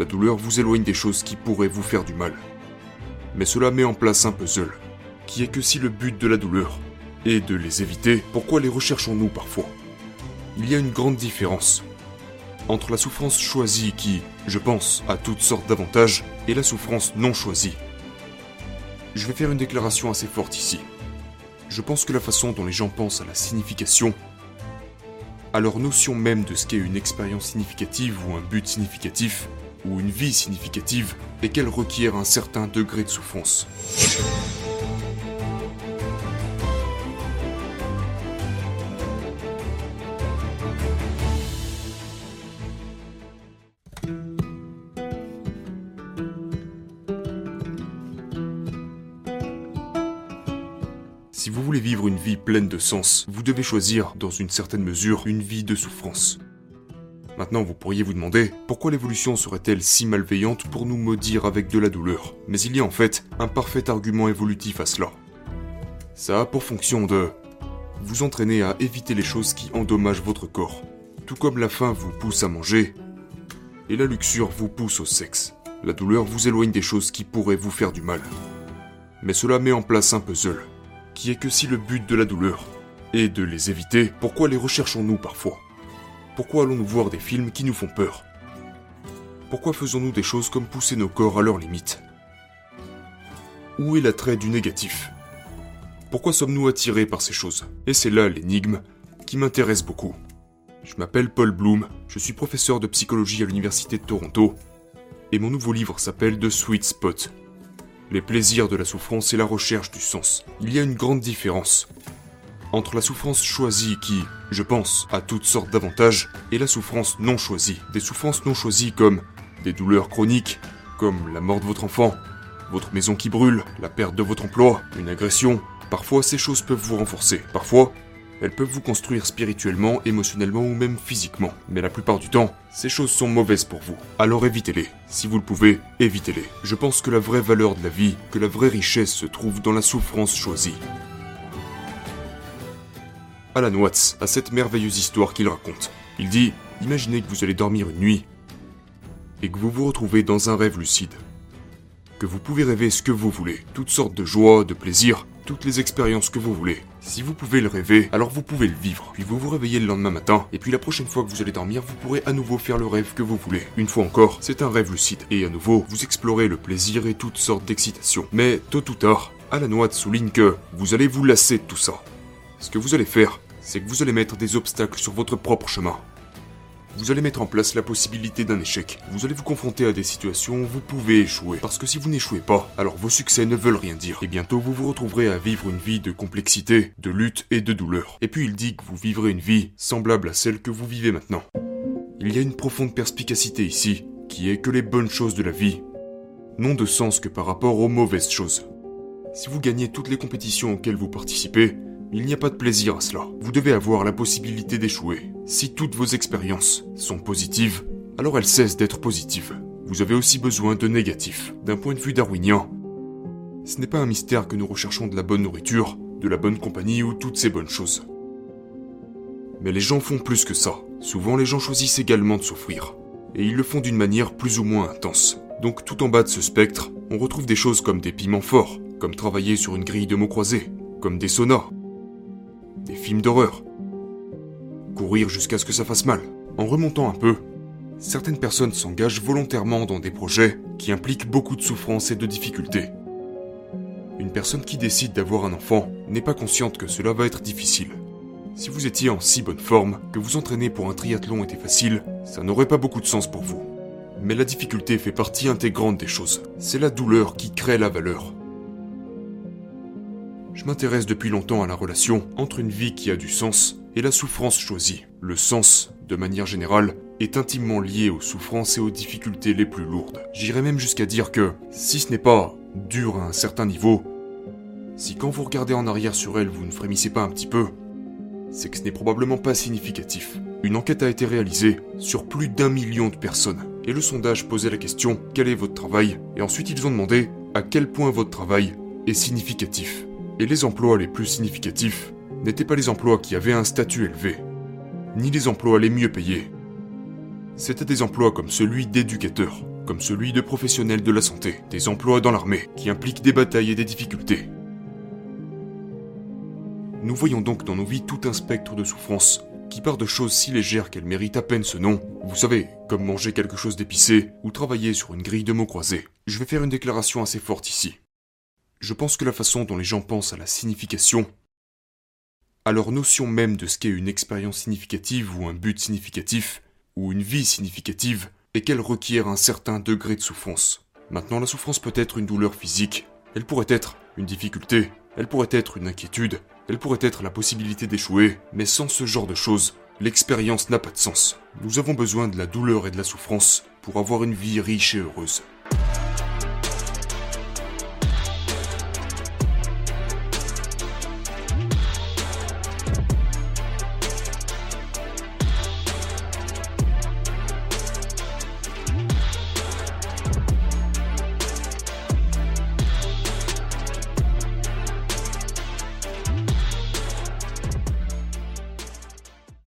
La douleur vous éloigne des choses qui pourraient vous faire du mal. Mais cela met en place un puzzle, qui est que si le but de la douleur est de les éviter, pourquoi les recherchons-nous parfois? Il y a une grande différence entre la souffrance choisie qui, je pense, a toutes sortes d'avantages, et la souffrance non choisie. Je vais faire une déclaration assez forte ici. Je pense que la façon dont les gens pensent à la signification, à leur notion même de ce qu'est une expérience significative ou un but significatif, ou une vie significative, est qu'elle requiert un certain degré de souffrance. Si vous voulez vivre une vie pleine de sens, vous devez choisir, dans une certaine mesure, une vie de souffrance. Maintenant, vous pourriez vous demander pourquoi l'évolution serait-elle si malveillante pour nous maudire avec de la douleur? Mais il y a en fait un parfait argument évolutif à cela. Ça a pour fonction de vous entraîner à éviter les choses qui endommagent votre corps, tout comme la faim vous pousse à manger et la luxure vous pousse au sexe. La douleur vous éloigne des choses qui pourraient vous faire du mal. Mais cela met en place un puzzle, qui est que si le but de la douleur est de les éviter, pourquoi les recherchons-nous parfois? Pourquoi allons-nous voir des films qui nous font peur? Pourquoi faisons-nous des choses comme pousser nos corps à leurs limites? Où est l'attrait du négatif? Pourquoi sommes-nous attirés par ces choses? Et c'est là l'énigme qui m'intéresse beaucoup. Je m'appelle Paul Bloom, je suis professeur de psychologie à l'Université de Toronto, et mon nouveau livre s'appelle The Sweet Spot, les plaisirs de la souffrance et la recherche du sens. Il y a une grande différence entre la souffrance choisie qui, je pense, a toutes sortes d'avantages, et la souffrance non choisie. Des souffrances non choisies comme des douleurs chroniques, comme la mort de votre enfant, votre maison qui brûle, la perte de votre emploi, une agression. Parfois, ces choses peuvent vous renforcer. Parfois, elles peuvent vous construire spirituellement, émotionnellement ou même physiquement. Mais la plupart du temps, ces choses sont mauvaises pour vous. Alors évitez-les. Si vous le pouvez, évitez-les. Je pense que la vraie valeur de la vie, que la vraie richesse se trouve dans la souffrance choisie. Alan Watts a cette merveilleuse histoire qu'il raconte. Il dit Imaginez que vous allez dormir une nuit et que vous vous retrouvez dans un rêve lucide. Que vous pouvez rêver ce que vous voulez, toutes sortes de joies, de plaisirs, toutes les expériences que vous voulez. Si vous pouvez le rêver, alors vous pouvez le vivre. Puis vous vous réveillez le lendemain matin, et puis la prochaine fois que vous allez dormir, vous pourrez à nouveau faire le rêve que vous voulez. Une fois encore, c'est un rêve lucide, et à nouveau, vous explorez le plaisir et toutes sortes d'excitations. Mais tôt ou tard, Alan Watts souligne que vous allez vous lasser de tout ça. Ce que vous allez faire, c'est que vous allez mettre des obstacles sur votre propre chemin. Vous allez mettre en place la possibilité d'un échec. Vous allez vous confronter à des situations où vous pouvez échouer. Parce que si vous n'échouez pas, alors vos succès ne veulent rien dire. Et bientôt vous vous retrouverez à vivre une vie de complexité, de lutte et de douleur. Et puis il dit que vous vivrez une vie semblable à celle que vous vivez maintenant. Il y a une profonde perspicacité ici, qui est que les bonnes choses de la vie n'ont de sens que par rapport aux mauvaises choses. Si vous gagnez toutes les compétitions auxquelles vous participez, il n'y a pas de plaisir à cela. Vous devez avoir la possibilité d'échouer. Si toutes vos expériences sont positives, alors elles cessent d'être positives. Vous avez aussi besoin de négatifs. D'un point de vue darwinien, ce n'est pas un mystère que nous recherchons de la bonne nourriture, de la bonne compagnie ou toutes ces bonnes choses. Mais les gens font plus que ça. Souvent les gens choisissent également de souffrir. Et ils le font d'une manière plus ou moins intense. Donc tout en bas de ce spectre, on retrouve des choses comme des piments forts, comme travailler sur une grille de mots croisés, comme des saunas, films d'horreur. Courir jusqu'à ce que ça fasse mal. En remontant un peu, certaines personnes s'engagent volontairement dans des projets qui impliquent beaucoup de souffrance et de difficultés. Une personne qui décide d'avoir un enfant n'est pas consciente que cela va être difficile. Si vous étiez en si bonne forme que vous entraîner pour un triathlon était facile, ça n'aurait pas beaucoup de sens pour vous. Mais la difficulté fait partie intégrante des choses. C'est la douleur qui crée la valeur. Je m'intéresse depuis longtemps à la relation entre une vie qui a du sens et la souffrance choisie. Le sens, de manière générale, est intimement lié aux souffrances et aux difficultés les plus lourdes. J'irais même jusqu'à dire que, si ce n'est pas dur à un certain niveau, si quand vous regardez en arrière sur elle vous ne frémissez pas un petit peu, c'est que ce n'est probablement pas significatif. Une enquête a été réalisée sur plus d'un million de personnes, et le sondage posait la question quel est votre travail, et ensuite ils ont demandé à quel point votre travail est significatif? Et les emplois les plus significatifs n'étaient pas les emplois qui avaient un statut élevé, ni les emplois les mieux payés. C'étaient des emplois comme celui d'éducateur, comme celui de professionnels de la santé, des emplois dans l'armée, qui impliquent des batailles et des difficultés. Nous voyons donc dans nos vies tout un spectre de souffrances, qui part de choses si légères qu'elles méritent à peine ce nom. Vous savez, comme manger quelque chose d'épicé, ou travailler sur une grille de mots croisés. Je vais faire une déclaration assez forte ici. Je pense que la façon dont les gens pensent à la signification, à leur notion même de ce qu'est une expérience significative ou un but significatif, ou une vie significative, est qu'elle requiert un certain degré de souffrance. Maintenant, la souffrance peut être une douleur physique, elle pourrait être une difficulté, elle pourrait être une inquiétude, elle pourrait être la possibilité d'échouer, mais sans ce genre de choses, l'expérience n'a pas de sens. Nous avons besoin de la douleur et de la souffrance pour avoir une vie riche et heureuse.